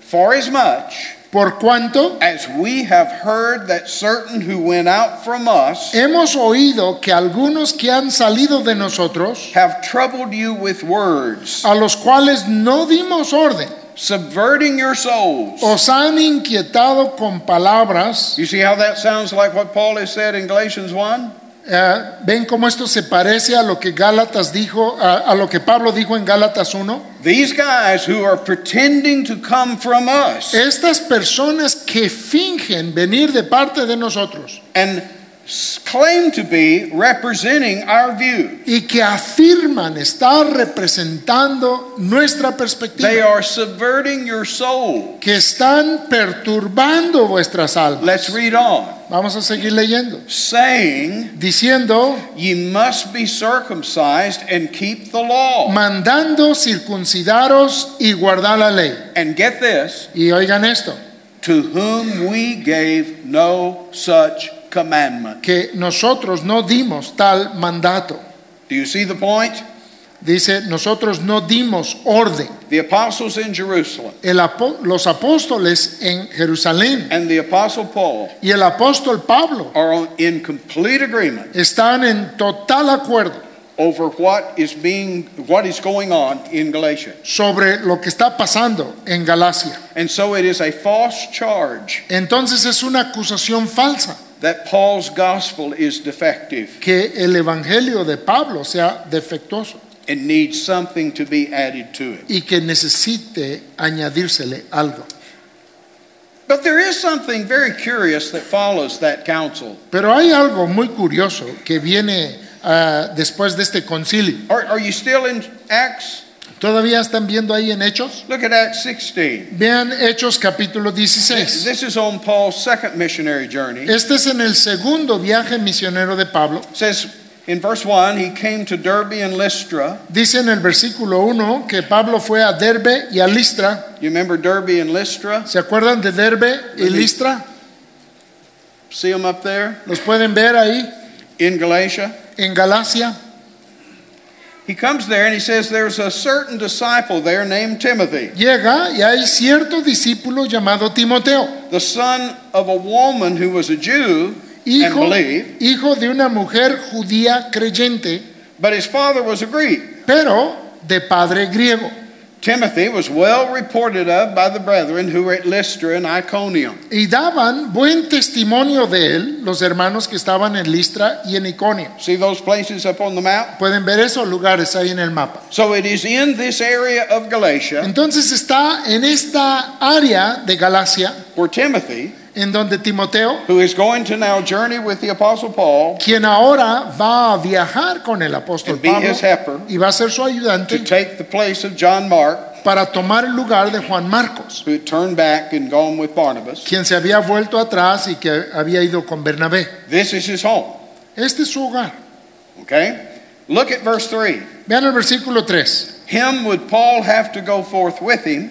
Forasmuch Por cuanto as we have heard that certain who went out from us hemos oído que algunos que han salido de nosotros, have troubled you with words, a los cuales no dimos orden, subverting your souls. os han inquietado con palabras. You see how that sounds like what Paul has said in Galatians 1? Eh, ¿Ven cómo esto se parece a lo que Gálatas dijo, a, a lo que Pablo dijo en Gálatas 1? These guys who are pretending to come from us Estas personas que fingen venir de parte de nosotros and claim to be representing our view. y que afirman estar representando nuestra perspectiva. They are subverting your soul. que están perturbando vuestras almas. Let's read on. Vamos a seguir leyendo. Saying, Diciendo, Ye must be circumcised and keep the law. mandando circuncidaros y guardar la ley. And get this, Y oigan esto, to whom we gave no such commandment. que nosotros no dimos tal mandato. Do you see the point? Dice, nosotros no dimos orden. The apostles in Jerusalem El apo- los apóstoles en Jerusalén and the apostle Paul y el apóstol Pablo are on- in complete agreement están en total acuerdo over what is being what is going on in Galatia. sobre lo que está pasando en Galacia. And so it is a false charge Entonces es una acusación falsa that Paul's gospel is defective que el evangelio de Pablo sea defectuoso and needs something to be added to it. y que necesite añadírsele algo. But there is something very curious that follows that council. Pero hay algo muy curioso que viene ah, después de este concilio. Are, are you still in Acts? ¿Todavía están viendo ahí en Hechos? Look at Acts 16. Vean Hechos capítulo 16. This is on Paul's second missionary journey. Este es en el segundo viaje misionero de Pablo. says in verse 1 he came to Derbe and Lystra. Dice en el versículo 1 que Pablo fue a Derbe y a Listra. You remember Derbe and Lystra? ¿Se acuerdan de Derbe y Listra? See them up there ¿Los pueden ver ahí in Galatia? en Galacia? He comes there and he says there's a certain disciple there named Timothy, Llega y hay cierto discípulo llamado Timoteo, the son of a woman who was a Jew and hijo, believed, hijo de una mujer judía creyente, but his father was a Greek. pero de padre griego. Timothy was well reported of by the brethren who were at Lystra and Iconium. Y daban buen testimonio de él los hermanos que estaban en Listra y en Iconio. See those places up on the map? Pueden ver esos lugares ahí en el mapa. So it is in this area of Galatia Entonces está en esta área de Galacia, where Timothy, en donde Timoteo, who is going to now journey with the Apostle Paul quien ahora va a viajar con el apóstol And be Pablo his helper. y va a ser su ayudante, to take the place of John Mark, para tomar el lugar de Juan Marcos, who had turned back and gone with Barnabas. quien se había vuelto atrás y que había ido con Bernabé. This is his home. Este es su hogar. Okay? Look at verse 3. Vean el versículo 3. Him would Paul have to go forth with him,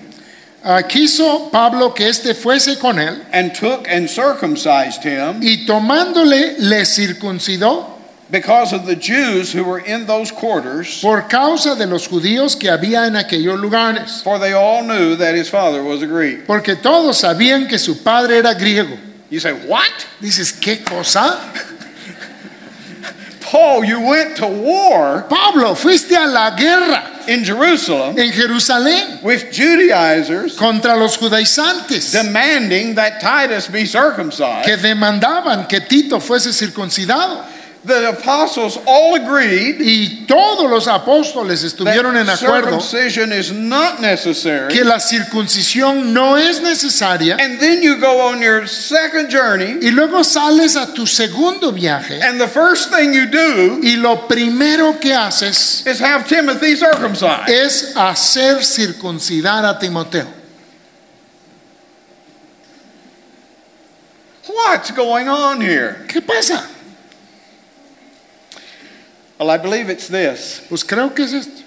Ah, quiso Pablo que éste fuese con él and took and circumcised him y tomándole le circuncidó because of the Jews who were in those quarters, por causa de los judíos que había en aquellos lugares, for they all knew that his father was a Greek. porque todos sabían que su padre era griego. You say, What? Dices, ¿qué cosa? Paul, you went to war Pablo, fuiste a la guerra in Jerusalem en Jerusalén with Judaizers contra los judaizantes demanding that Titus be circumcised. que demandaban que Tito fuese circuncidado. The apostles all agreed Y todos los apóstoles estuvieron en acuerdo circumcision is not necessary. que la circuncisión no es necesaria. And then you go on your second journey, Y luego sales a tu segundo viaje and the first thing you do y lo primero que haces is have Timothy circumcised. es hacer circuncidar a Timoteo. What's going on here? ¿Qué pasa? Well, I believe it's this Pues creo que es esto.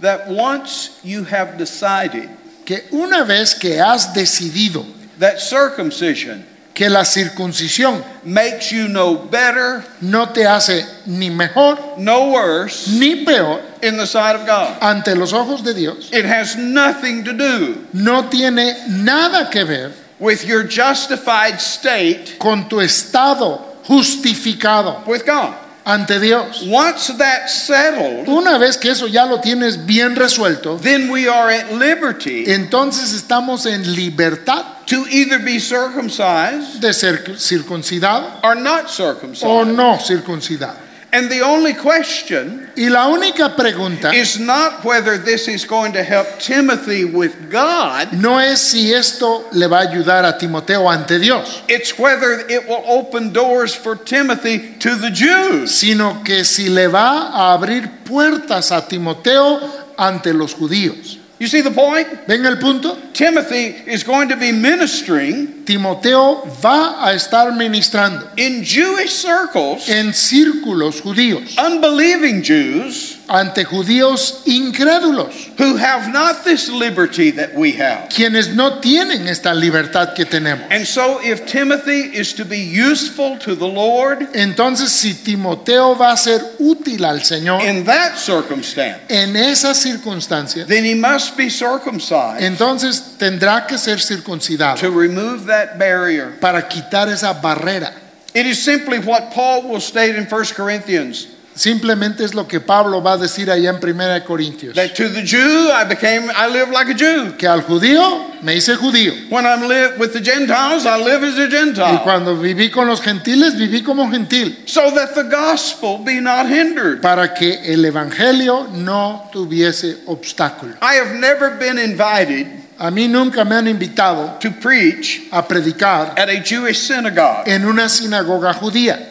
that once you have decided Que una vez que has decidido that circumcision que la circuncisión makes you no better, no te hace ni mejor no worse ni peor in the sight of God, ante los ojos de Dios, it has nothing to do no tiene nada que ver with your justified state con tu estado justificado with God. Ante Dios. Once that's settled, Una vez que eso ya lo tienes bien resuelto, then we are at liberty entonces estamos en libertad to either be circumcised de ser circuncidado or not o circumcised. no circuncidado. And the only question Y la única pregunta is not whether this is going to help Timothy with God, no es si esto le va a ayudar a Timoteo ante Dios, it's whether it will open doors for Timothy to the Jews. sino que si le va a abrir puertas a Timoteo ante los judíos. You see the point? ¿Ven el punto? Timothy is going to be ministering Timoteo va a estar ministrando in Jewish circles, en círculos judíos, unbelieving Jews ante judíos incrédulos, who have not this liberty that we have. quienes no tienen esta libertad que tenemos. And so, if Timothy is to be useful to the Lord Entonces, si Timoteo va a ser útil al Señor in that circumstance, en esas circunstancias, then he must be circumcised entonces tendrá que ser circuncidado to remove that barrier. para quitar esa barrera. It is simply what Paul will state in 1 Corinthians Simplemente es lo que Pablo va a decir allá en 1 de Corintios. that to the Jew I became I live like a Jew. Que al judío me hice judío. When I'm live with the Gentiles, I live as a Y Gentile. cuando viví con los gentiles, viví como gentil. So that the gospel be not hindered. Para que el evangelio no tuviese obstáculo. I have never been invited A mí nunca me han invitado to preach a predicar at a Jewish synagogue. en una sinagoga judía.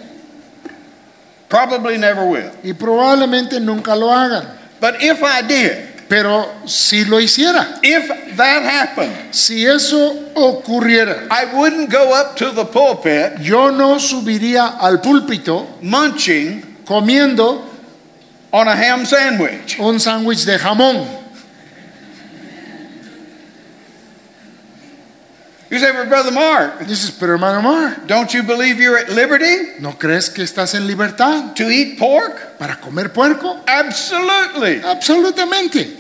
Probably never will. Y probablemente nunca lo hagan. But if I did, Pero si lo hiciera, if that happened, si eso ocurriera, I wouldn't go up to the pulpit yo no subiría al púlpito munching comiendo on a ham sandwich. un sándwich de jamón. You say, but Brother Mark, Dices, pero hermano Mar, don't you believe you're at liberty ¿no crees que estás en libertad to eat pork? para comer puerco? Absolutely. Absolutamente.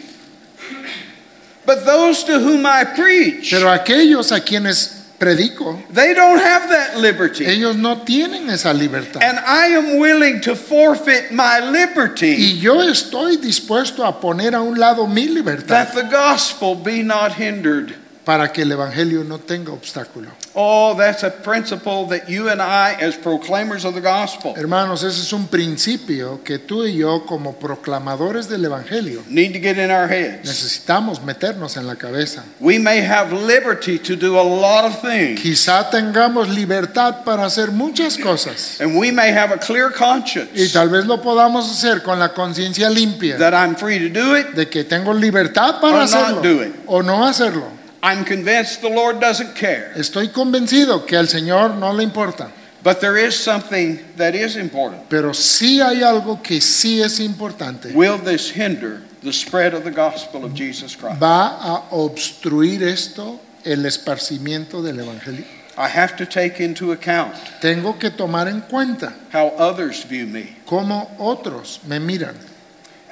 But those to whom I preach, Pero aquellos a quienes predico, they don't have that liberty. ellos no tienen esa libertad. And I am willing to forfeit my liberty Y yo estoy dispuesto a poner a un lado mi libertad that the gospel be not hindered. Para que el Evangelio no tenga obstáculo. Oh, that's a principle that you and I, as proclaimers of the gospel, Hermanos, ese es un principio que tú y yo como proclamadores del Evangelio need to get in our heads. necesitamos meternos en la cabeza. We may have liberty to do a lot of things, Quizá tengamos libertad para hacer muchas cosas and we may have a clear y conscience tal vez lo podamos hacer con la conciencia limpia that I'm free to do it. de que tengo libertad para Or not hacerlo do it. o no hacerlo. I'm convinced the Lord doesn't care. Estoy convencido que al Señor no le importa, But there is something that is important. pero sí hay algo que sí es importante. Will this hinder the spread of the gospel of Jesus Christ? Va a obstruir esto el esparcimiento del Evangelio. I have to take into account Tengo que tomar en cuenta how others view me, cómo otros me miran.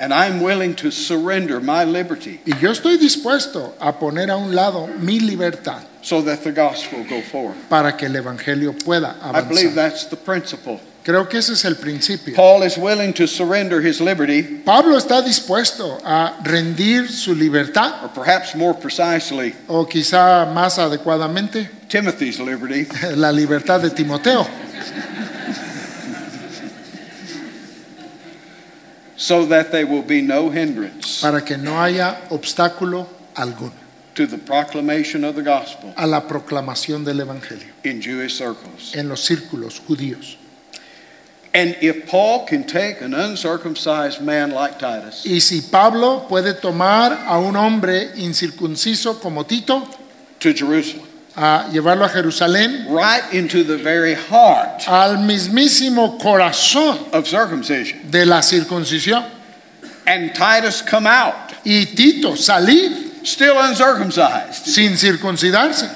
And I'm willing to surrender my liberty Y yo estoy dispuesto a poner a un lado mi libertad so that the gospel go forth. para que el Evangelio pueda I believe avanzar. that's the principle. Creo que ese es el principio. Paul is willing to surrender his liberty, Pablo está dispuesto a rendir su libertad, or perhaps more precisely, o quizá más adecuadamente, Timothy's liberty, la libertad de Timoteo, so that there will be no hindrance para que no haya obstáculo alguno to the proclamation of the gospel a la proclamación del Evangelio in Jewish circles. en los círculos judíos. And if Paul can take an uncircumcised man like Titus Y si Pablo puede tomar a un hombre incircunciso como Tito, to Jerusalem, a llevarlo a Jerusalén, right into the very heart al mismísimo corazón of circumcision, de la circuncisión, and Titus come out y Tito salir still uncircumcised, sin circuncidarse,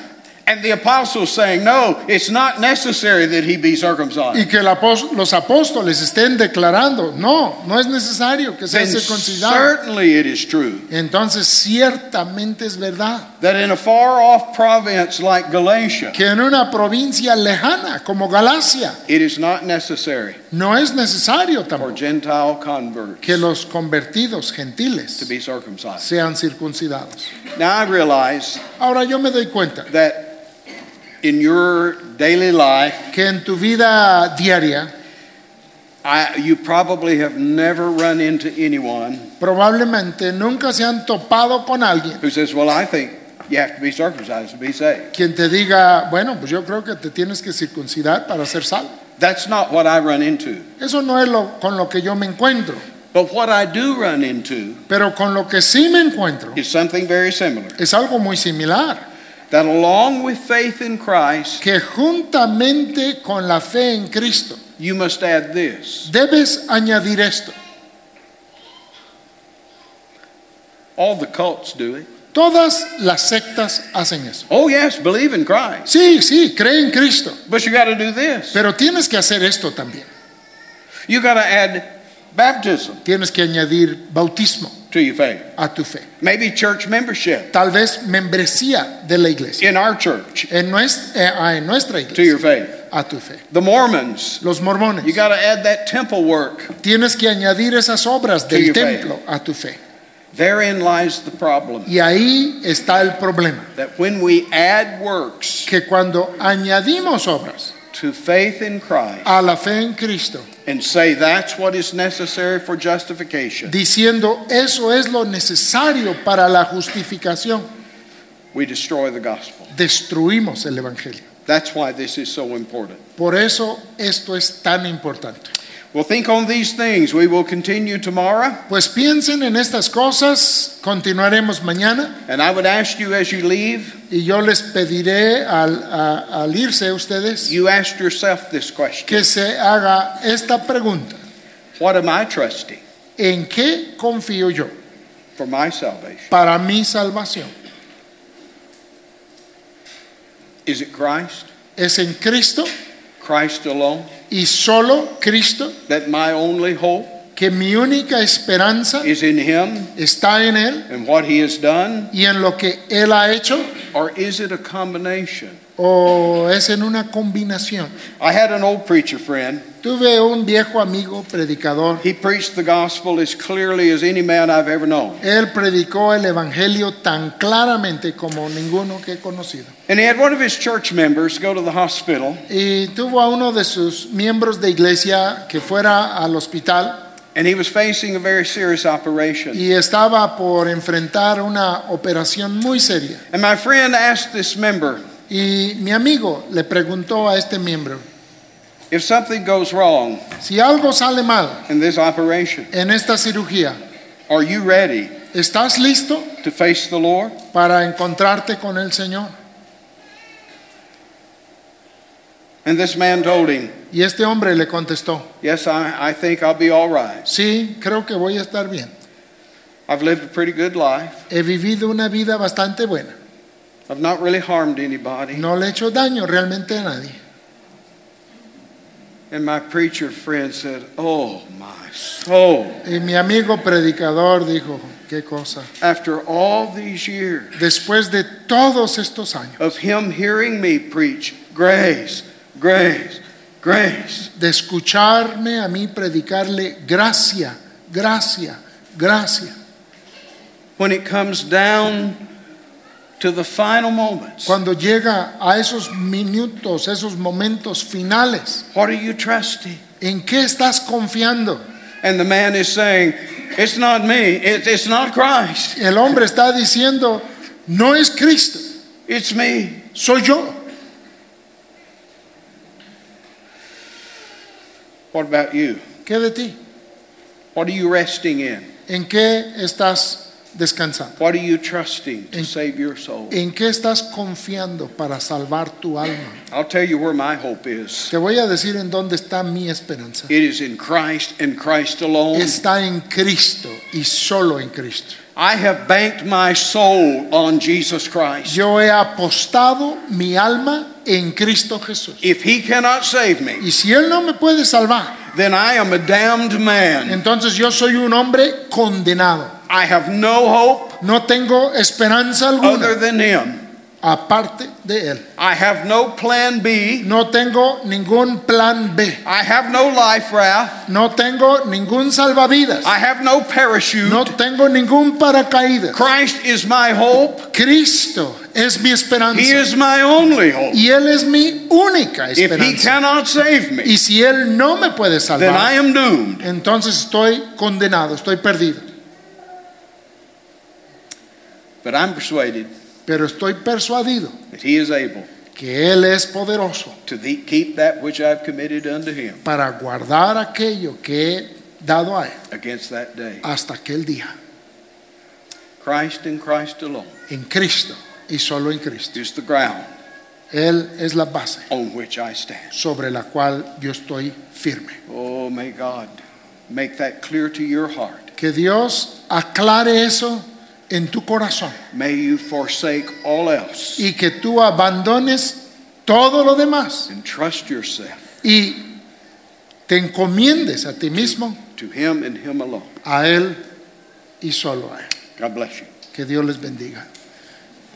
and the apostles saying, No, it's not necessary that he be circumcised. y que los apóstoles estén declarando, no, no es necesario que sea circuncidado. certainly it is true Entonces ciertamente es verdad that in a far off province like Galatia, que en una provincia lejana como Galacia it is not necessary no es necesario for Gentile converts que los convertidos to gentiles be circumcised. sean circuncidados. Now I realize Ahora yo me doy cuenta that in your daily life, que en tu vida diaria I, you probably have never run into anyone probablemente nunca se han topado con alguien who says, Well, I think you have to be circumcised to be saved. quien te diga, bueno, pues yo creo que te tienes que circuncidar para ser salvo. That's not what I run into. Eso no es lo con lo que yo me encuentro, But what I do run into pero con lo que sí me encuentro is something very similar. es algo muy similar, That along with faith in Christ, que juntamente con la fe en Cristo you must add this. debes añadir esto. All the cults do it. Todas las sectas hacen eso. Oh, yes, believe in Christ. Sí, sí, cree en Cristo, But you got to do this. pero tienes que hacer esto también. You got to add baptism Tienes que añadir bautismo to your faith. a tu fe. Maybe church membership Tal vez membresía de la iglesia. in our church En nuestra, eh, ah, en nuestra to your iglesia, faith. a tu fe. The Mormons, Los mormones, you got to add that temple work. tienes que añadir esas obras To del your templo a tu fe. Therein lies the problem. Y ahí está el problema, That when we add works que cuando añadimos obras to faith in Christ a la fe en Cristo, and say that's what is necessary for justification, diciendo eso es lo necesario para la justificación, we destroy the gospel. destruimos el Evangelio. That's why this is so important. Por eso esto es tan importante. Well, think on these things. We will continue tomorrow. Pues piensen en estas cosas, continuaremos mañana And I would ask you as you leave, y yo les pediré al, a- al irse ustedes you ask yourself this question que se haga esta pregunta. What am I trusting ¿En qué confío yo for my salvation? para mi salvación? Is it Christ? ¿Es en Cristo Christ alone? y solo Cristo That my only hope que mi única esperanza is in Him está en Él and what He has done? y en lo que Él ha hecho? Or is it a combination o es en una combinación. I had an old preacher friend. Tuve un viejo amigo predicador. He preached the gospel as clearly as any man I've ever known. Él predicó el evangelio tan claramente como ninguno que he conocido. And he had one of his church members go to the hospital, Y tuvo a uno de sus miembros de iglesia que fuera al hospital and he was facing a very serious operation. y estaba por enfrentar una operación muy seria. And my friend asked this member, Y mi amigo le preguntó a este miembro, if something goes wrong si algo sale mal in this operation, en esta cirugía, are you ready ¿estás listo to face the Lord? para encontrarte con el Señor? And this man told him, Y este hombre le contestó, Yes, I, I think I'll be all right. sí, creo que voy a estar bien. I've lived a pretty good life. He vivido una vida bastante buena. I've not really harmed anybody. No le he hecho daño realmente a nadie. And my preacher friend said, Oh, my soul. Y mi amigo predicador dijo, qué cosa. After all these years Después de todos estos años, of him hearing me preach grace, grace, grace, de escucharme a mí predicarle gracia, gracia, gracia. when it comes down to the final moments, Cuando llega a esos minutos, esos momentos finales, what are you trusting? ¿en qué estás confiando? And the man is saying, It's not me, it, it's not Christ, El hombre está diciendo, no es Cristo, it's me. soy yo. What about you? ¿Qué de ti? What are you resting in? ¿En qué estás descansando? What are you trusting to In- save your soul? ¿En qué estás confiando para salvar tu alma? I'll tell you where my hope is. Te voy a decir en dónde está mi esperanza. It is in Christ and Christ alone. Está en Cristo y solo en Cristo. I have banked my soul on Jesus Christ. Yo he apostado mi alma en Cristo Jesús. If He cannot save me, Y si Él no me puede salvar, then I am a damned man. entonces yo soy un hombre condenado. I have no hope No tengo esperanza other alguna than Him. aparte de Él. I have no plan B. No tengo ningún plan B. I have no life raft. No tengo ningún salvavidas. I have no parachute. No tengo ningún paracaídas. Christ is my hope. Cristo es mi He esperanza. is my only hope. Y Él es mi única If He esperanza. cannot save me, Y si Él no me puede then I salvar, am doomed. entonces estoy condenado, estoy perdido. But I'm persuaded Pero estoy persuadido that He is able que Él es poderoso to the- keep that which I've committed unto Him para guardar aquello que he dado a Él against that day. hasta aquel día. Christ and Christ alone En Cristo y solo en Cristo. is the ground Él es la base on which I stand. sobre la cual yo estoy firme. Oh, may God make that clear to your heart. Que Dios aclare eso en tu corazón May you forsake all else y que tú abandones todo lo demás and trust yourself y te encomiendes a ti mismo, to Him and Him alone. a Él y solo a Él. God bless you. Que Dios les bendiga.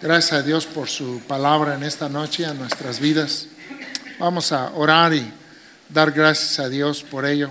Gracias a Dios por su palabra en esta noche a nuestras vidas. Vamos a orar y dar gracias a Dios por ello.